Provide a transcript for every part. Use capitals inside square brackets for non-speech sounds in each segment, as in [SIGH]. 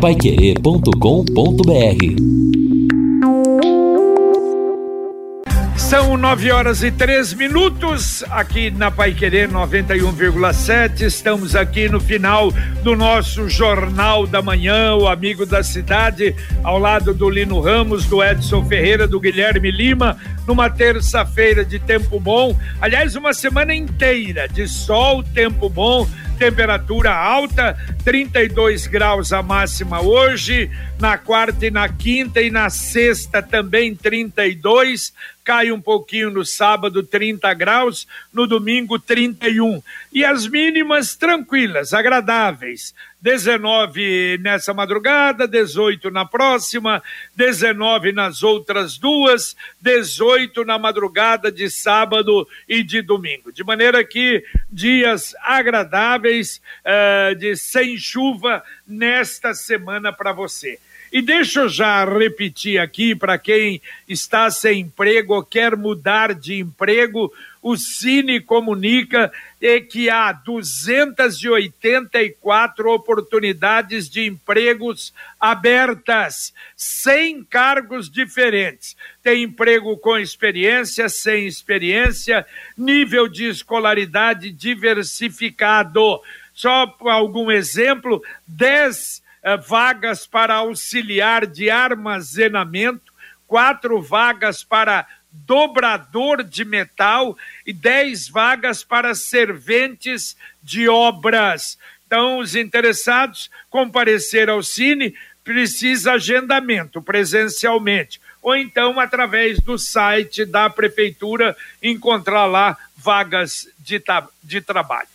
paiquerê.com.br São nove horas e três minutos aqui na Pai Querer 91,7. Estamos aqui no final do nosso Jornal da Manhã, o Amigo da Cidade, ao lado do Lino Ramos, do Edson Ferreira, do Guilherme Lima, numa terça-feira de tempo bom. Aliás, uma semana inteira de sol, tempo bom temperatura alta, 32 graus a máxima hoje, na quarta e na quinta e na sexta também 32, cai um pouquinho no sábado 30 graus, no domingo 31. E as mínimas tranquilas, agradáveis. 19 nessa madrugada, 18 na próxima, 19 nas outras duas, 18 na madrugada de sábado e de domingo. De maneira que dias agradáveis, uh, de sem chuva nesta semana para você. E deixa eu já repetir aqui para quem está sem emprego ou quer mudar de emprego, o Cine comunica que há 284 oportunidades de empregos abertas, 100 cargos diferentes. Tem emprego com experiência, sem experiência, nível de escolaridade diversificado. Só algum exemplo, 10 eh, vagas para auxiliar de armazenamento, quatro vagas para dobrador de metal e 10 vagas para serventes de obras. Então, os interessados comparecer ao Cine precisa agendamento presencialmente ou então através do site da prefeitura encontrar lá vagas de, de trabalho.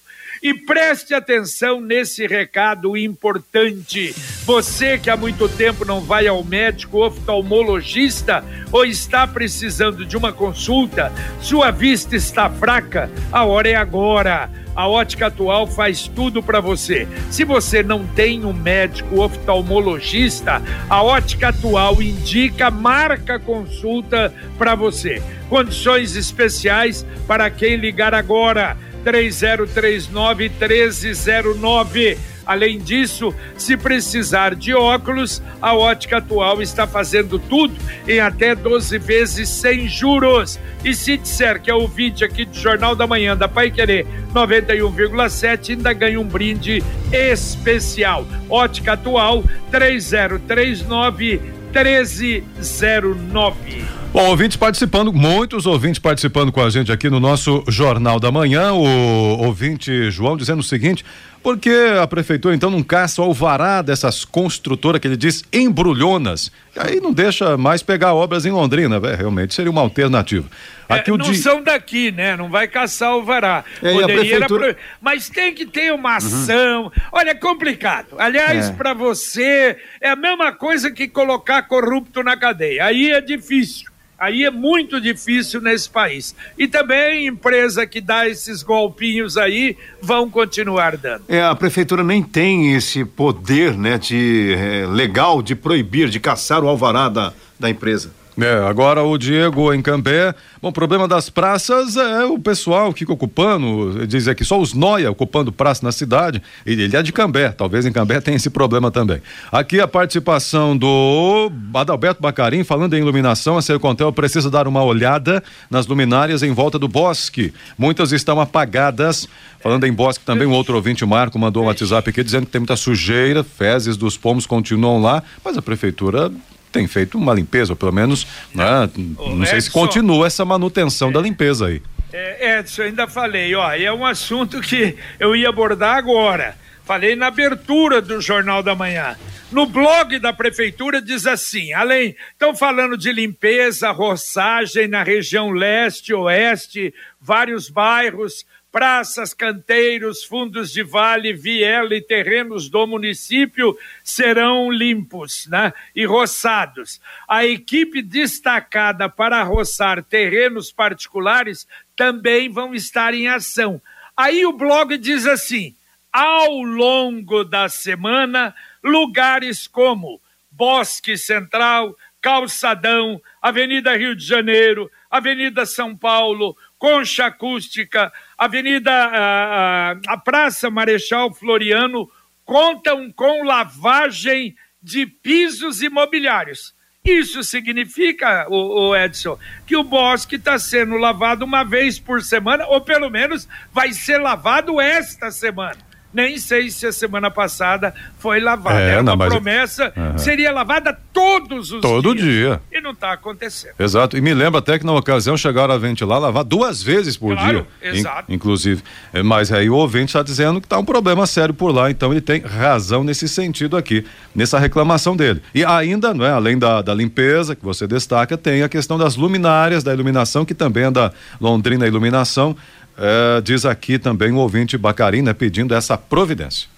E preste atenção nesse recado importante. Você que há muito tempo não vai ao médico oftalmologista ou está precisando de uma consulta, sua vista está fraca, a hora é agora. A Ótica Atual faz tudo para você. Se você não tem um médico oftalmologista, a Ótica Atual indica, marca consulta para você. Condições especiais para quem ligar agora. 3039 1309. Além disso, se precisar de óculos, a Ótica Atual está fazendo tudo em até 12 vezes sem juros. E se disser que é o vídeo aqui do Jornal da Manhã da Pai Querer 91,7, ainda ganha um brinde especial. Ótica Atual 3039 1309. Bom, ouvintes participando, muitos ouvintes participando com a gente aqui no nosso Jornal da Manhã. O ouvinte João dizendo o seguinte: por que a prefeitura então não caça o alvará dessas construtoras que ele diz embrulhonas? E aí não deixa mais pegar obras em Londrina, véio, realmente seria uma alternativa. É, aqui é, não são daqui, né? Não vai caçar o alvará. É, prefeitura... Mas tem que ter uma uhum. ação. Uhum. Olha, é complicado. Aliás, é. para você, é a mesma coisa que colocar corrupto na cadeia. Aí é difícil. Aí é muito difícil nesse país. E também empresa que dá esses golpinhos aí vão continuar dando. É, a prefeitura nem tem esse poder, né, de é, legal de proibir, de caçar o alvará da, da empresa. É, agora o Diego em Cambé. Bom, o problema das praças é o pessoal que fica ocupando, diz aqui, só os noia ocupando praça na cidade. Ele é de Cambé, talvez em Cambé tenha esse problema também. Aqui a participação do Adalberto Bacarim, falando em iluminação, a Sercontel precisa dar uma olhada nas luminárias em volta do bosque. Muitas estão apagadas. Falando em bosque também, um outro ouvinte, Marco, mandou um WhatsApp aqui dizendo que tem muita sujeira, fezes dos pomos continuam lá, mas a prefeitura tem feito uma limpeza, pelo menos, né? Não sei se continua essa manutenção é, da limpeza aí. É, Edson, ainda falei, ó, é um assunto que eu ia abordar agora. Falei na abertura do Jornal da Manhã. No blog da prefeitura diz assim: além, estão falando de limpeza, roçagem na região leste, oeste, vários bairros, praças, canteiros, fundos de vale, viela e terrenos do município serão limpos né, e roçados. A equipe destacada para roçar terrenos particulares também vão estar em ação. Aí o blog diz assim: ao longo da semana, lugares como Bosque Central, Calçadão, Avenida Rio de Janeiro, Avenida São Paulo, Concha Acústica, Avenida, a, a, a Praça Marechal Floriano contam com lavagem de pisos imobiliários. Isso significa, o, o Edson, que o bosque está sendo lavado uma vez por semana, ou pelo menos vai ser lavado esta semana. Nem sei se a semana passada foi lavada. É, Era uma não, promessa, uhum. seria lavada todos os Todo dias. dia. E não está acontecendo. Exato. E me lembra até que na ocasião chegaram a ventilar, lavar duas vezes por claro, dia. Exato. In, inclusive. É, mas aí o ouvinte está dizendo que está um problema sério por lá, então ele tem razão nesse sentido aqui, nessa reclamação dele. E ainda, não é, além da, da limpeza, que você destaca, tem a questão das luminárias, da iluminação, que também é da Londrina Iluminação é, diz aqui também o ouvinte Bacarina pedindo essa providência.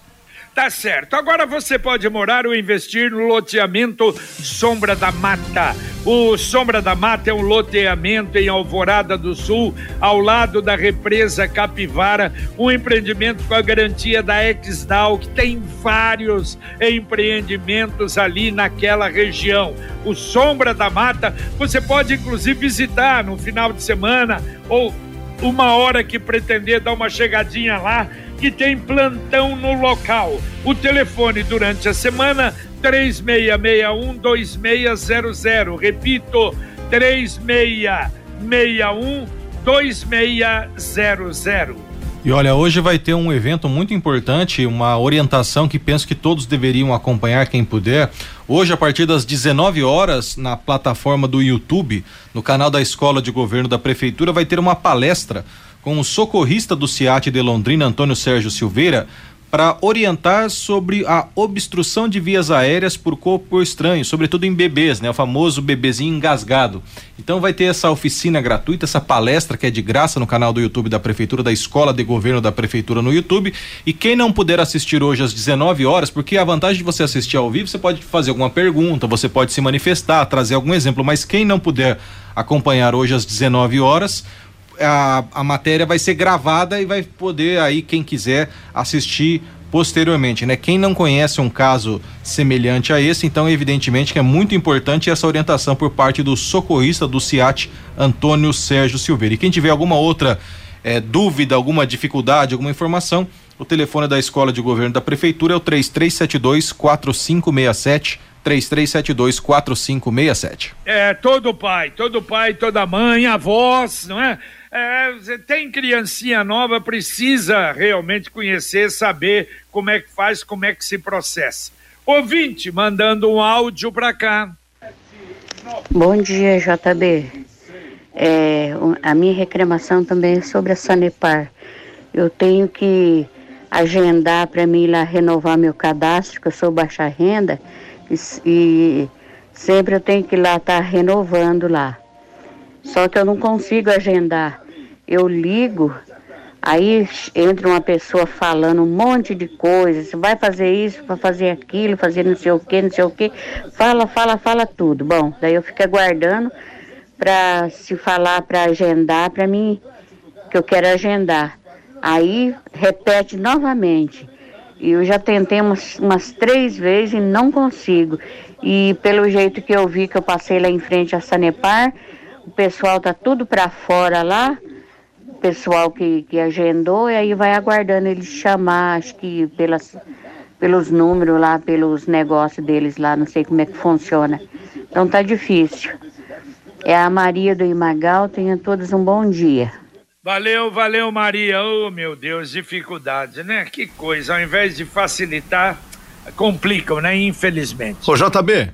Tá certo. Agora você pode morar ou investir no loteamento Sombra da Mata. O Sombra da Mata é um loteamento em Alvorada do Sul, ao lado da represa Capivara, um empreendimento com a garantia da Exdal, que tem vários empreendimentos ali naquela região. O Sombra da Mata, você pode inclusive visitar no final de semana ou uma hora que pretender dar uma chegadinha lá, que tem plantão no local. O telefone durante a semana 3661 2600. Repito, 3661 2600. E olha, hoje vai ter um evento muito importante, uma orientação que penso que todos deveriam acompanhar, quem puder. Hoje, a partir das 19 horas, na plataforma do YouTube, no canal da Escola de Governo da Prefeitura, vai ter uma palestra com o socorrista do CIAT de Londrina, Antônio Sérgio Silveira, para orientar sobre a obstrução de vias aéreas por corpo estranho, sobretudo em bebês, né? O famoso bebezinho engasgado. Então vai ter essa oficina gratuita, essa palestra que é de graça no canal do YouTube da Prefeitura, da Escola de Governo da Prefeitura no YouTube. E quem não puder assistir hoje às 19 horas, porque a vantagem de você assistir ao vivo, você pode fazer alguma pergunta, você pode se manifestar, trazer algum exemplo, mas quem não puder acompanhar hoje às 19 horas, a, a matéria vai ser gravada e vai poder aí quem quiser assistir posteriormente, né? Quem não conhece um caso semelhante a esse, então evidentemente que é muito importante essa orientação por parte do socorrista do CIAT, Antônio Sérgio Silveira. E quem tiver alguma outra é, dúvida, alguma dificuldade, alguma informação, o telefone da Escola de Governo da Prefeitura é o 3372 4567 3372 4567. É, todo pai, todo pai, toda mãe, avós, não é? É, tem criancinha nova, precisa realmente conhecer, saber como é que faz, como é que se processa. Ouvinte, mandando um áudio para cá. Bom dia, JB. É, a minha reclamação também é sobre a Sanepar. Eu tenho que agendar para mim ir lá renovar meu cadastro, que eu sou baixa renda, e, e sempre eu tenho que ir lá estar tá renovando lá. Só que eu não consigo agendar eu ligo, aí entra uma pessoa falando um monte de coisas, vai fazer isso, vai fazer aquilo, fazer não sei o que, não sei o que, fala, fala, fala tudo. Bom, daí eu fico aguardando para se falar para agendar para mim, que eu quero agendar. Aí repete novamente. E eu já tentei umas, umas três vezes e não consigo. E pelo jeito que eu vi que eu passei lá em frente a Sanepar, o pessoal tá tudo para fora lá pessoal que, que agendou e aí vai aguardando eles chamar, acho que pelas, pelos números lá, pelos negócios deles lá, não sei como é que funciona. Então tá difícil. É a Maria do Imagal, tenham todos um bom dia. Valeu, valeu Maria. Oh meu Deus, dificuldade, né? Que coisa, ao invés de facilitar, complicam, né? Infelizmente. Ô JB,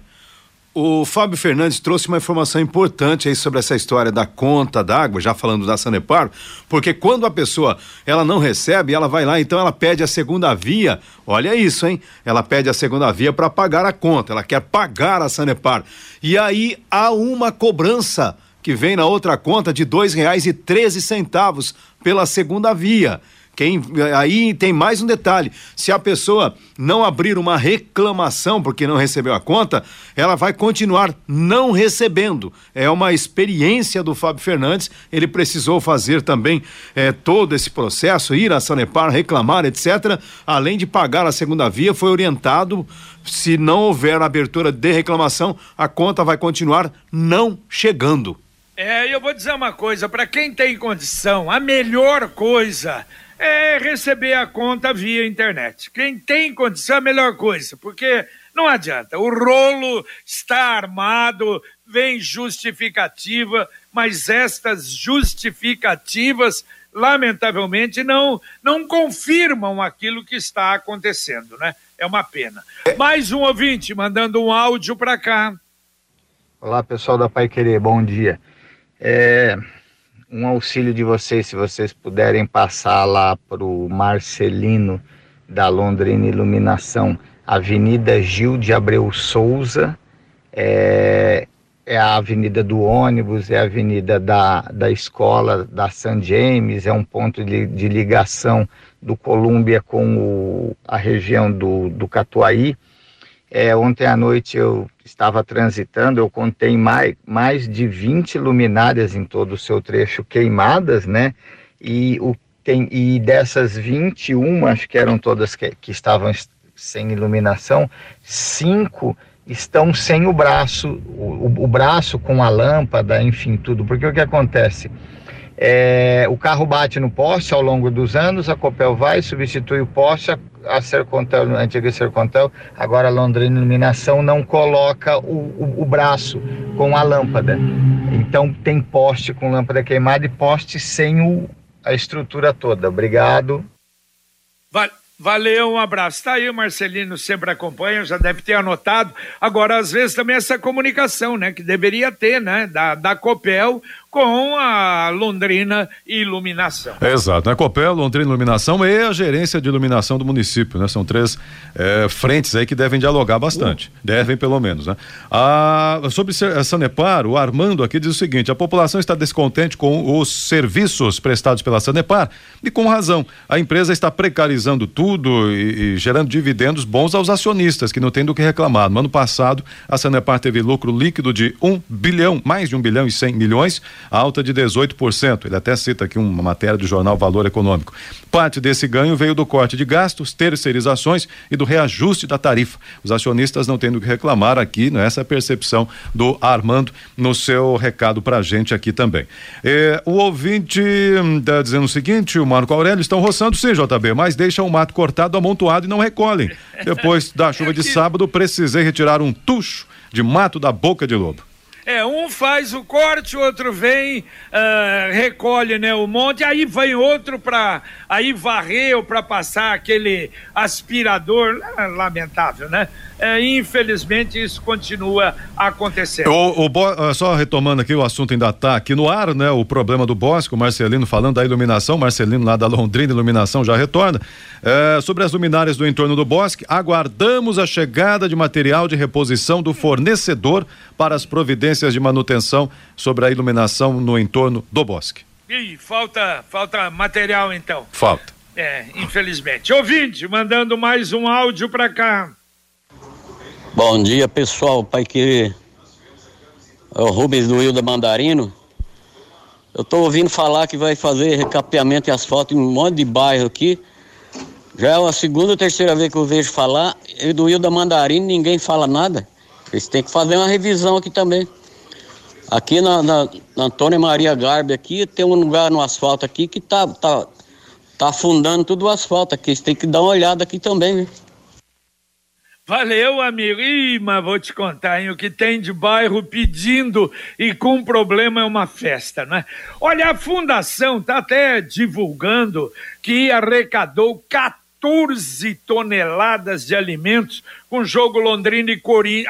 o Fábio Fernandes trouxe uma informação importante aí sobre essa história da conta d'água, já falando da Sanepar, porque quando a pessoa ela não recebe, ela vai lá, então ela pede a segunda via. Olha isso, hein? Ela pede a segunda via para pagar a conta, ela quer pagar a Sanepar. E aí há uma cobrança que vem na outra conta de dois reais e treze centavos pela segunda via. Quem, aí tem mais um detalhe: se a pessoa não abrir uma reclamação porque não recebeu a conta, ela vai continuar não recebendo. É uma experiência do Fábio Fernandes. Ele precisou fazer também é, todo esse processo, ir à Sanepar, reclamar, etc. Além de pagar a segunda via, foi orientado. Se não houver abertura de reclamação, a conta vai continuar não chegando. É, eu vou dizer uma coisa: para quem tem condição, a melhor coisa é receber a conta via internet. Quem tem condição é a melhor coisa, porque Não adianta. O rolo está armado, vem justificativa, mas estas justificativas, lamentavelmente, não, não confirmam aquilo que está acontecendo, né? É uma pena. Mais um ouvinte mandando um áudio para cá. Olá, pessoal da Pai Querer, bom dia. É, um auxílio de vocês, se vocês puderem passar lá para o Marcelino da Londrina Iluminação, Avenida Gil de Abreu Souza, é, é a avenida do ônibus, é a avenida da, da escola da St. James, é um ponto de, de ligação do Colômbia com o, a região do, do Catuaí. É, ontem à noite eu estava transitando, eu contei mais, mais de 20 luminárias em todo o seu trecho queimadas, né? E, o, tem, e dessas 21, acho que eram todas que, que estavam sem iluminação, cinco estão sem o braço, o, o, braço com a lâmpada, enfim, tudo. Porque o que acontece? É, o carro bate no poste ao longo dos anos, a Copel vai, substitui o poste, a Sercontel, a antiga Sercontel, agora a Londrina Iluminação não coloca o, o, o, braço com a lâmpada. Então tem poste com lâmpada queimada e poste sem o, a estrutura toda. Obrigado. Valeu, um abraço. Está aí o Marcelino, sempre acompanha, já deve ter anotado. Agora, às vezes, também essa comunicação, né, que deveria ter, né, da, da Copel com a Londrina Iluminação. Exato, a né? Copel, Londrina Iluminação e a gerência de iluminação do município, né? São três é, frentes aí que devem dialogar bastante, uh. devem pelo menos, né? A, sobre a Sanepar, o Armando aqui diz o seguinte, a população está descontente com os serviços prestados pela Sanepar e com razão, a empresa está precarizando tudo e, e gerando dividendos bons aos acionistas que não tem do que reclamar. No ano passado, a Sanepar teve lucro líquido de um bilhão, mais de um bilhão e cem milhões, alta de 18%. Ele até cita aqui uma matéria do jornal Valor Econômico. Parte desse ganho veio do corte de gastos, terceirizações e do reajuste da tarifa. Os acionistas não tendo que reclamar aqui, né? essa é a percepção do Armando no seu recado para a gente aqui também. É, o ouvinte está dizendo o seguinte: o Marco Aurélio estão roçando sim, JB, mas deixam o mato cortado, amontoado e não recolhem. [LAUGHS] Depois da chuva de sábado, precisei retirar um tucho de mato da boca de lobo. É, um faz o corte, o outro vem, uh, recolhe né, o monte, aí vem outro para aí varrer ou para passar aquele aspirador, é, lamentável, né? É, infelizmente isso continua acontecendo. O, o, só retomando aqui, o assunto ainda está aqui no ar, né? O problema do bosque, o Marcelino falando da iluminação, Marcelino lá da Londrina Iluminação já retorna. É, sobre as luminárias do entorno do bosque, aguardamos a chegada de material de reposição do fornecedor para as providências de manutenção sobre a iluminação no entorno do bosque. Ih, falta, falta material então. Falta. É, infelizmente. Ouvinte, mandando mais um áudio para cá. Bom dia, pessoal. Pai que é o Rubens do Rio da Mandarino. Eu estou ouvindo falar que vai fazer recapeamento e asfalto em um monte de bairro aqui. Já é a segunda ou terceira vez que eu vejo falar. E do Rio da Mandarino ninguém fala nada. Eles têm que fazer uma revisão aqui também. Aqui na, na, na Antônia Maria Garbi aqui tem um lugar no asfalto aqui que tá, tá, tá afundando tudo o asfalto aqui. Eles têm que dar uma olhada aqui também, viu? Valeu, amigo. Ih, mas vou te contar, hein? O que tem de bairro pedindo e com problema é uma festa, né? Olha, a fundação tá até divulgando que arrecadou 14 14 toneladas de alimentos com jogo Londrina e Corin...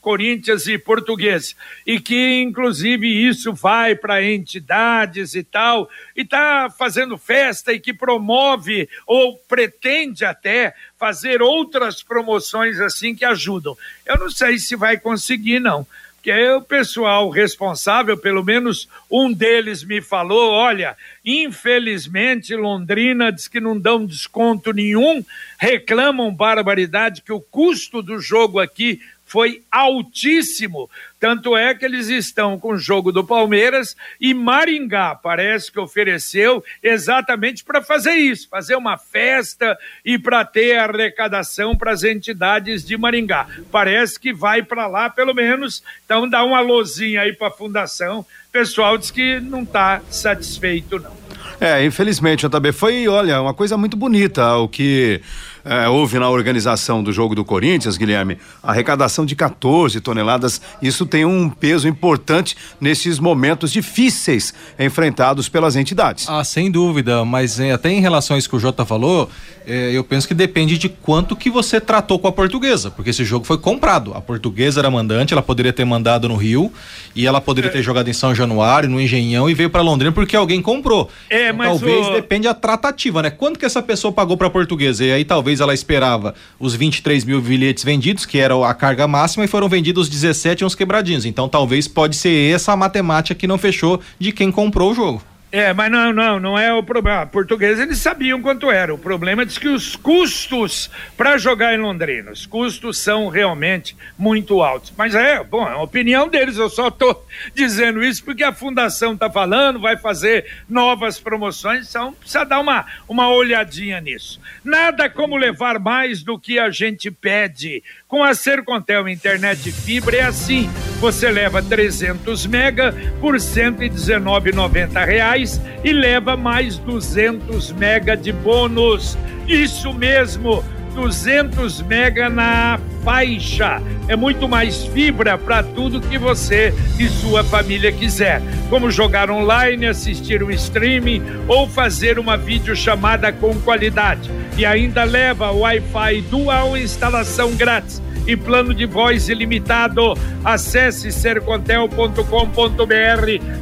Corinthians e Português. E que, inclusive, isso vai para entidades e tal, e está fazendo festa e que promove ou pretende até fazer outras promoções assim que ajudam. Eu não sei se vai conseguir, não que é o pessoal responsável, pelo menos um deles me falou: olha, infelizmente Londrina diz que não dão desconto nenhum, reclamam barbaridade que o custo do jogo aqui foi altíssimo. Tanto é que eles estão com o jogo do Palmeiras e Maringá parece que ofereceu exatamente para fazer isso, fazer uma festa e para ter arrecadação para as entidades de Maringá. Parece que vai para lá pelo menos. Então dá uma lozinha aí para a fundação. O pessoal diz que não está satisfeito não. É, infelizmente, JB, foi, olha, uma coisa muito bonita o que é, houve na organização do jogo do Corinthians, Guilherme, arrecadação de 14 toneladas. Isso tem um peso importante nesses momentos difíceis enfrentados pelas entidades. Ah, sem dúvida, mas é, até em relação a isso que o Jota falou, é, eu penso que depende de quanto que você tratou com a portuguesa, porque esse jogo foi comprado. A portuguesa era mandante, ela poderia ter mandado no Rio e ela poderia ter jogado em São Januário, no Engenhão e veio para Londrina porque alguém comprou. É, então, mas talvez o... depende a tratativa, né? Quanto que essa pessoa pagou para a portuguesa? E aí talvez ela esperava os 23 mil bilhetes vendidos, que era a carga máxima, e foram vendidos 17 uns quebradinhos. Então talvez pode ser essa a matemática que não fechou de quem comprou o jogo. É, mas não, não, não é o problema. A portuguesa eles sabiam quanto era. O problema é que os custos para jogar em Londrina, os custos são realmente muito altos. Mas é, bom, é a opinião deles. Eu só estou [LAUGHS] dizendo isso porque a fundação está falando, vai fazer novas promoções, então precisa dar uma, uma olhadinha nisso. Nada como levar mais do que a gente pede. Com a Sercontel Internet Fibra é assim. Você leva 300 mega por 119,90 reais e leva mais 200 mega de bônus. Isso mesmo, 200 mega na faixa. É muito mais fibra para tudo que você e sua família quiser, como jogar online, assistir um streaming ou fazer uma videochamada com qualidade. E ainda leva Wi-Fi dual instalação grátis e plano de voz ilimitado. Acesse sercontel.com.br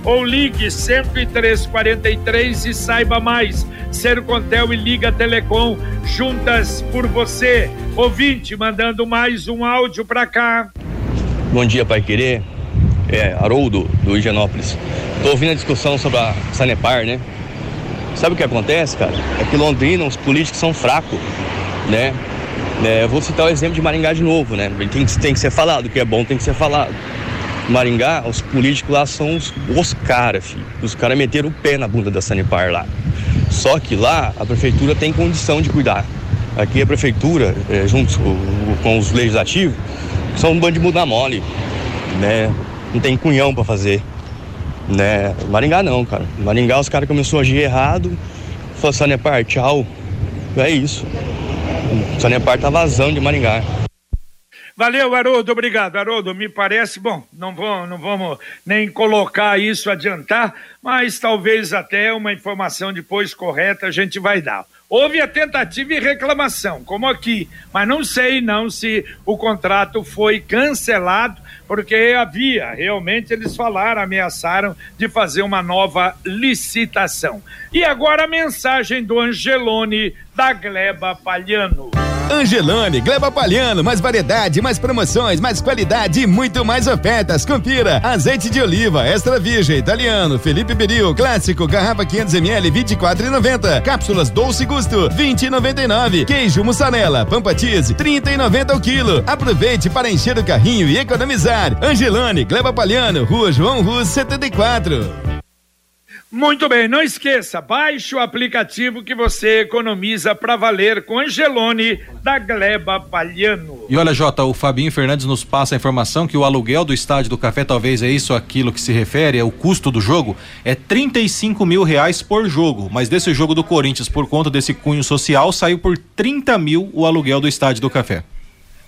ou ligue 10343 e saiba mais. Sercontel e Liga Telecom juntas por você. Ouvinte, mandando mais um áudio para cá. Bom dia, Pai Querer. É, Haroldo, do Higienópolis. Tô ouvindo a discussão sobre a Sanepar, né? Sabe o que acontece, cara? É que Londrina, os políticos são fracos, né? É, eu vou citar o exemplo de Maringá de novo, né? Tem, tem que ser falado, o que é bom tem que ser falado. Maringá, os políticos lá são os, os caras, filho. Os caras meteram o pé na bunda da Sanepar lá. Só que lá a prefeitura tem condição de cuidar. Aqui a prefeitura, é, junto com, os legislativos, são um bando de mudar mole, né? Não tem cunhão para fazer, né? Maringá não, cara. Maringá os caras começaram a agir errado, falou Sanepar, tchau. É isso. Sanepar tá vazando de Maringá. Valeu, Haroldo, obrigado. Haroldo, me parece, bom, não, vou, não vamos nem colocar isso, adiantar, mas talvez até uma informação depois correta a gente vai dar. Houve a tentativa e reclamação, como aqui, mas não sei não se o contrato foi cancelado, porque havia, realmente eles falaram, ameaçaram de fazer uma nova licitação. E agora a mensagem do Angelone da Gleba Palhano. Angelone, Gleba Palhano, mais variedade, mais promoções, mais qualidade e muito mais ofertas. Confira: azeite de oliva, extra virgem, italiano, Felipe Beril, clássico, garrafa 500ml, 24,90. Cápsulas Dolce Gusto, 20,99. Queijo mussarela, pampa cheese, 30,90 o quilo. Aproveite para encher o carrinho e economizar. Angelone, Gleba Palhano, Rua João Rus 74. Muito bem, não esqueça, baixe o aplicativo que você economiza para valer com Angelone da Gleba Palhano. E olha, Jota, o Fabinho Fernandes nos passa a informação que o aluguel do estádio do Café, talvez é isso aquilo que se refere, é o custo do jogo, é 35 mil reais por jogo. Mas desse jogo do Corinthians, por conta desse cunho social, saiu por 30 mil o aluguel do estádio do Café.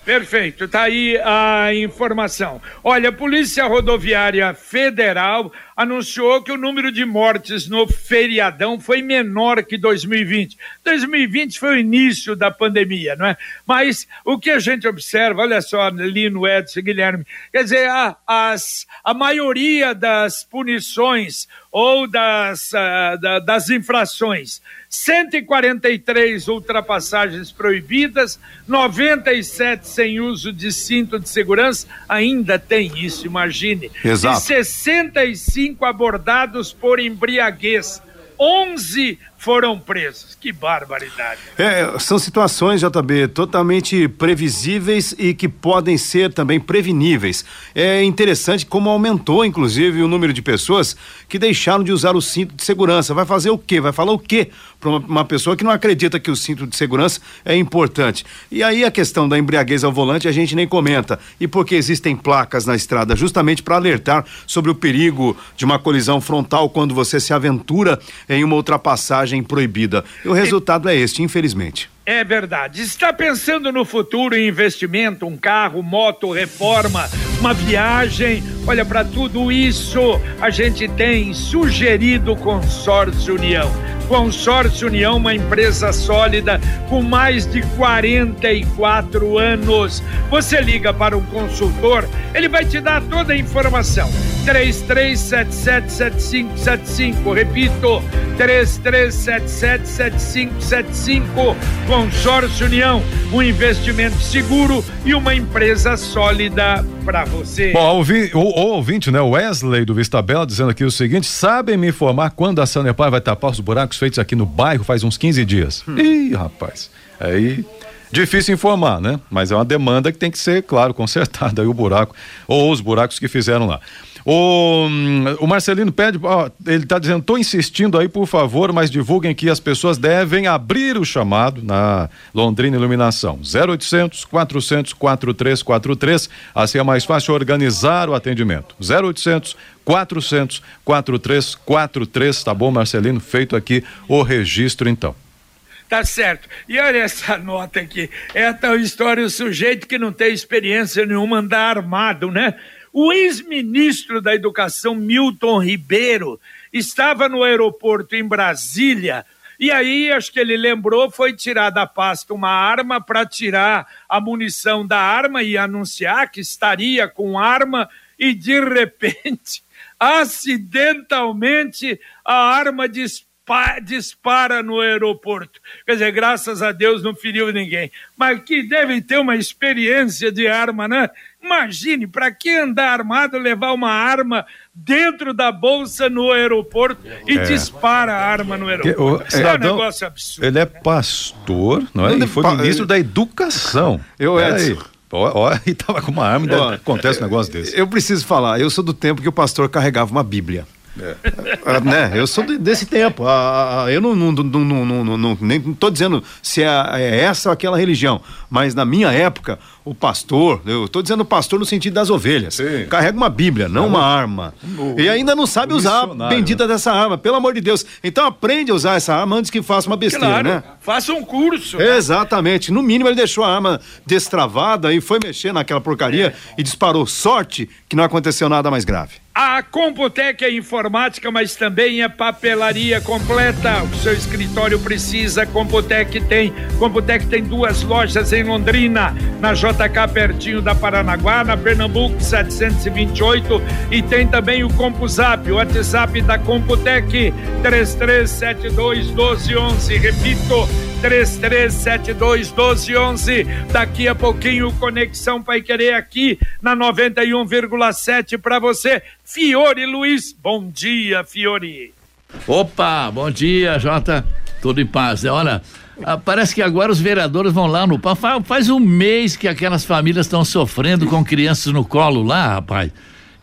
Perfeito, tá aí a informação. Olha, Polícia Rodoviária Federal anunciou que o número de mortes no feriadão foi menor que 2020. 2020 foi o início da pandemia, não é? Mas o que a gente observa, olha só, Lino, Edson, Guilherme, quer dizer, a, as, a maioria das punições ou das, uh, da, das infrações 143 ultrapassagens proibidas, 97 sem uso de cinto de segurança, ainda tem isso, imagine. Exato. E 65 abordados por embriaguez. 11 foram presos. Que barbaridade. É, são situações, JB, totalmente previsíveis e que podem ser também preveníveis. É interessante como aumentou, inclusive, o número de pessoas que deixaram de usar o cinto de segurança. Vai fazer o quê? Vai falar o quê para uma, pessoa que não acredita que o cinto de segurança é importante? E aí a questão da embriaguez ao volante a gente nem comenta. E porque existem placas na estrada justamente para alertar sobre o perigo de uma colisão frontal quando você se aventura em uma ultrapassagem viagem proibida. E o resultado é este, infelizmente. É verdade. Está pensando no futuro em investimento, um carro, moto, reforma, uma viagem? Olha, para tudo isso, a gente tem sugerido o Consórcio União. Consórcio União, uma empresa sólida com mais de 44 anos. Você liga para um consultor, ele vai te dar toda a informação. 33777575, repito, 33777575. Consórcio União, um investimento seguro e uma empresa sólida para você. Bom, ouvi, o, o, ouvinte, né, Wesley do Vista Bela, dizendo aqui o seguinte: sabem me informar quando a Sanepar vai tapar os buracos feitos aqui no bairro faz uns 15 dias? Hum. Ih, rapaz, aí. Difícil informar, né? Mas é uma demanda que tem que ser, claro, consertada aí o buraco, ou os buracos que fizeram lá. O, o Marcelino pede, ó, ele está dizendo, estou insistindo aí, por favor, mas divulguem que as pessoas devem abrir o chamado na Londrina Iluminação. 0800 400 4343, assim é mais fácil organizar o atendimento. 0800 400 4343, tá bom, Marcelino? Feito aqui o registro então. Tá certo. E olha essa nota aqui. É a tal história, o sujeito que não tem experiência nenhuma andar armado, né? O ex-ministro da Educação, Milton Ribeiro, estava no aeroporto em Brasília. E aí, acho que ele lembrou, foi tirar da pasta uma arma para tirar a munição da arma e anunciar que estaria com arma, e de repente, [LAUGHS] acidentalmente, a arma dispara, dispara no aeroporto. Quer dizer, graças a Deus não feriu ninguém. Mas que deve ter uma experiência de arma, né? Imagine, para que andar armado, levar uma arma dentro da bolsa no aeroporto e é. dispara a arma no aeroporto? Isso é, um negócio absurdo. Ele é pastor, não é? Ele foi ministro da educação. Eu, Edson. Ó, [LAUGHS] e tava com uma arma e acontece um negócio desse. Eu preciso falar, eu sou do tempo que o pastor carregava uma Bíblia. É. Ah, né? Eu sou desse tempo. Ah, ah, eu não, não, não, não, não, não, nem estou dizendo se é, é, essa ou aquela religião, mas na minha época, o pastor, eu estou dizendo pastor no sentido das ovelhas, Sim. carrega uma Bíblia, não é uma arma. O, e ainda não sabe usar a bendita né? dessa arma, pelo amor de Deus. Então aprende a usar essa arma antes que faça uma besteira, claro, né? Faça um curso. Né? Exatamente. No mínimo ele deixou a arma destravada e foi mexer naquela porcaria é. e disparou. Sorte que não aconteceu nada mais grave. A Computec é informática, mas também é papelaria completa. O seu escritório precisa, Computec tem. Computec tem duas lojas em Londrina, na JK pertinho da Paranaguá, na Pernambuco 728 e tem também o CompuZap, o WhatsApp da Computec 3372 1211. Repito, 3372 1211. Daqui a pouquinho, Conexão Pai Querer aqui na 91,7 para você. Fiore Luiz, bom dia, Fiore. Opa, bom dia, Jota. Tudo em paz. Olha, ah, parece que agora os vereadores vão lá no faz um mês que aquelas famílias estão sofrendo com crianças no colo lá, rapaz.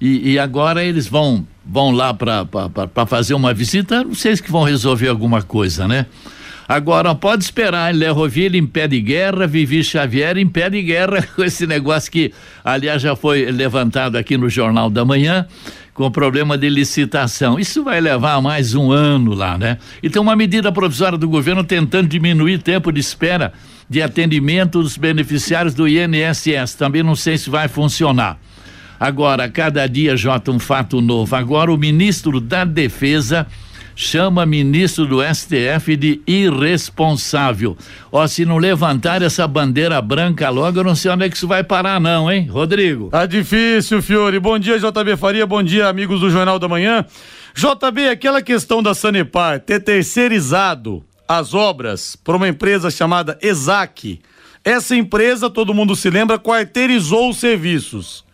E, e agora eles vão vão lá para fazer uma visita, não sei se que vão resolver alguma coisa, né? Agora, pode esperar, Lerroville em pé de guerra, Vivi Xavier em pé de guerra [LAUGHS] com esse negócio que, aliás, já foi levantado aqui no Jornal da Manhã, com problema de licitação. Isso vai levar mais um ano lá, né? E tem uma medida provisória do governo tentando diminuir tempo de espera de atendimento dos beneficiários do INSS. Também não sei se vai funcionar. Agora, cada dia, Jota, um fato novo. Agora, o ministro da Defesa chama ministro do STF de irresponsável. Ó, se não levantar essa bandeira branca logo, eu não sei onde é que isso vai parar, não, hein, Rodrigo? Tá difícil, Fiore. Bom dia, JB Faria. Bom dia, amigos do Jornal da Manhã. JB, aquela questão da Sanepar ter terceirizado as obras para uma empresa chamada Exac. Essa empresa, todo mundo se lembra, quarteirizou os serviços.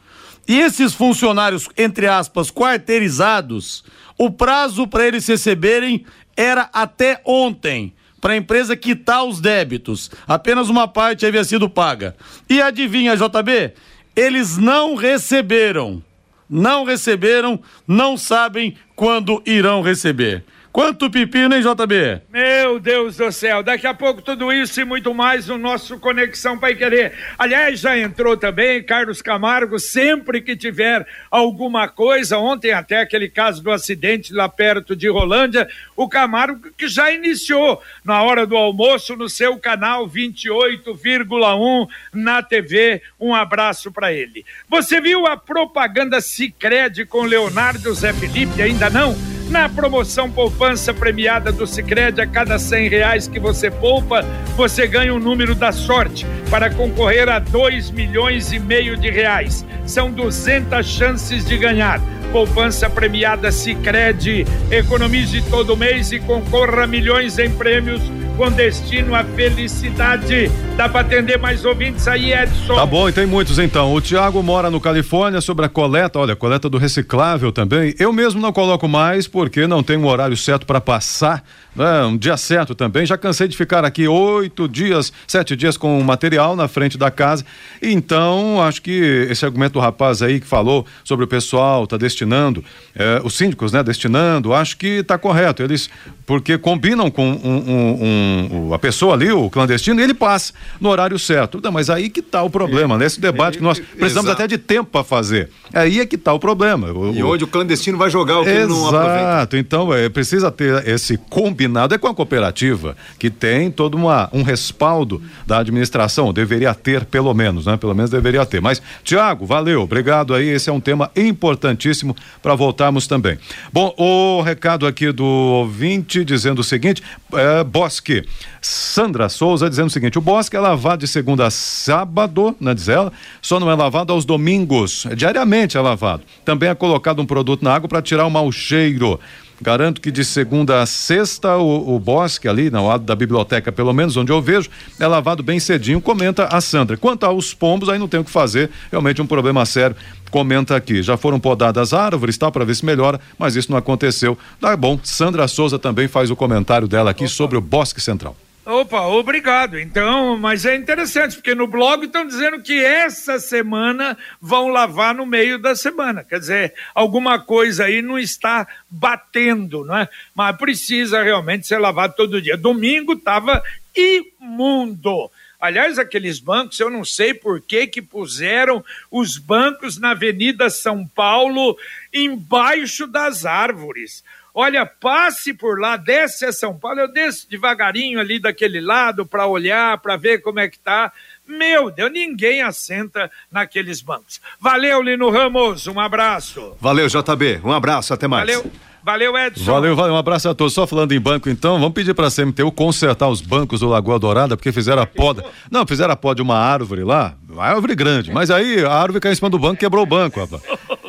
E esses funcionários, entre aspas, quarteirizados, o prazo para eles receberem era até ontem para a empresa quitar os débitos. Apenas uma parte havia sido paga. E adivinha, JB? Eles não receberam. Não receberam, não sabem quando irão receber. Quanto pepino, hein, JB? Meu Deus do céu, daqui a pouco tudo isso e muito mais no nosso Conexão Pai Querer. Aliás, já entrou também Carlos Camargo, sempre que tiver alguma coisa, ontem até aquele caso do acidente lá perto de Rolândia, o Camargo que já iniciou na hora do almoço no seu canal 28,1 na TV. Um abraço para ele. Você viu a propaganda Sicredi com Leonardo Zé Felipe? Ainda não? Na promoção poupança premiada do Sicredi a cada cem reais que você poupa, você ganha o um número da sorte para concorrer a dois milhões e meio de reais. São 200 chances de ganhar. Poupança premiada Sicredi. Economize todo mês e concorra a milhões em prêmios com destino à felicidade. Dá para atender mais ouvintes aí, Edson? Tá bom, e tem muitos então. O Tiago mora no Califórnia sobre a coleta, olha, coleta do reciclável também. Eu mesmo não coloco mais porque não tem um horário certo para passar, né? um dia certo também. Já cansei de ficar aqui oito dias, sete dias com o material na frente da casa. Então, acho que esse argumento do rapaz aí que falou sobre o pessoal tá destinando, eh, os síndicos, né, destinando, acho que tá correto. Eles, porque combinam com um, um, um a pessoa ali, o clandestino, e ele passa no horário certo. Não, mas aí que está o problema, nesse né? debate que nós precisamos Exato. até de tempo para fazer. Aí é que está o problema. O, e onde o clandestino vai jogar o que Exato. ele não aproveita. Exato, então é, precisa ter esse combinado, é com a cooperativa, que tem todo uma, um respaldo da administração, deveria ter pelo menos, né? Pelo menos deveria ter. Mas, Tiago, valeu, obrigado aí, esse é um tema importantíssimo para voltarmos também. Bom, o recado aqui do ouvinte dizendo o seguinte, é, Bosque. Sandra Souza dizendo o seguinte: o bosque é lavado de segunda a sábado, né, diz ela, só não é lavado aos domingos. Diariamente é lavado. Também é colocado um produto na água para tirar o mau cheiro. Garanto que de segunda a sexta o, o, bosque ali, no lado da biblioteca, pelo menos onde eu vejo, é lavado bem cedinho, comenta a Sandra. Quanto aos pombos, aí não tem o que fazer, realmente um problema sério. Comenta aqui, já foram podadas árvores, tá, para ver se melhora, mas isso não aconteceu. Tá bom, Sandra Souza também faz o comentário dela aqui Opa. sobre o Bosque Central. Opa, obrigado. Então, mas é interessante, porque no blog estão dizendo que essa semana vão lavar no meio da semana. Quer dizer, alguma coisa aí não está batendo, não é? Mas precisa realmente ser lavado todo dia. Domingo estava imundo. Aliás, aqueles bancos, eu não sei por que que puseram os bancos na Avenida São Paulo embaixo das árvores. Olha, passe por lá, desce a São Paulo, eu desço devagarinho ali daquele lado para olhar, para ver como é que tá. Meu Deus, ninguém assenta naqueles bancos. Valeu, Lino Ramos, um abraço. Valeu, JB, um abraço, até mais. Valeu. Valeu, Edson. Valeu, valeu. Um abraço a todos. Só falando em banco, então, vamos pedir para a CMTU consertar os bancos do Lagoa Dourada, porque fizeram a poda. Não, fizeram a poda de uma árvore lá, uma árvore grande. Mas aí a árvore caiu em cima do banco quebrou o banco, rapaz.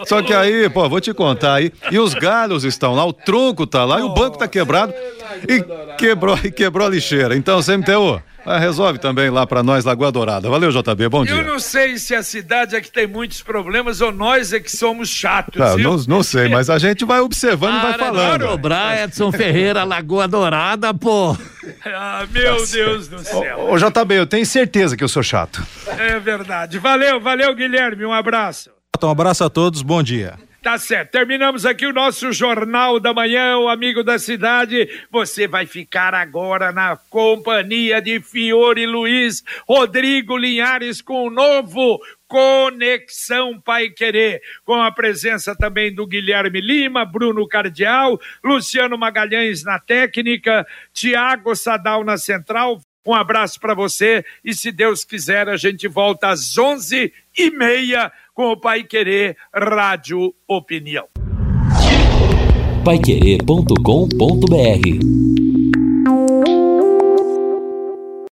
Só que aí, pô, vou te contar aí. E os galhos estão lá, o tronco tá lá e o banco tá quebrado e quebrou, e quebrou a lixeira. Então, CMTU. Ah, resolve também lá para nós, Lagoa Dourada. Valeu, JB, bom dia. Eu não sei se a cidade é que tem muitos problemas ou nós é que somos chatos. Não, não, não, sei, mas a gente vai observando para, e vai falando. Cobrar Edson Ferreira, Lagoa Dourada, pô. Ah, meu Deus do céu. Ô, ô, JB, eu tenho certeza que eu sou chato. É verdade. Valeu, valeu, Guilherme. Um abraço. Um abraço a todos, bom dia. Tá certo. Terminamos aqui o nosso Jornal da Manhã, o amigo da cidade. Você vai ficar agora na companhia de Fiore Luiz, Rodrigo Linhares com o novo Conexão Pai Querer, com a presença também do Guilherme Lima, Bruno Cardial, Luciano Magalhães na técnica, Tiago Sadal na central. Um abraço para você e se Deus quiser a gente volta às onze e meia com o Pai Querer Rádio Opinião. Paiquerê.com.br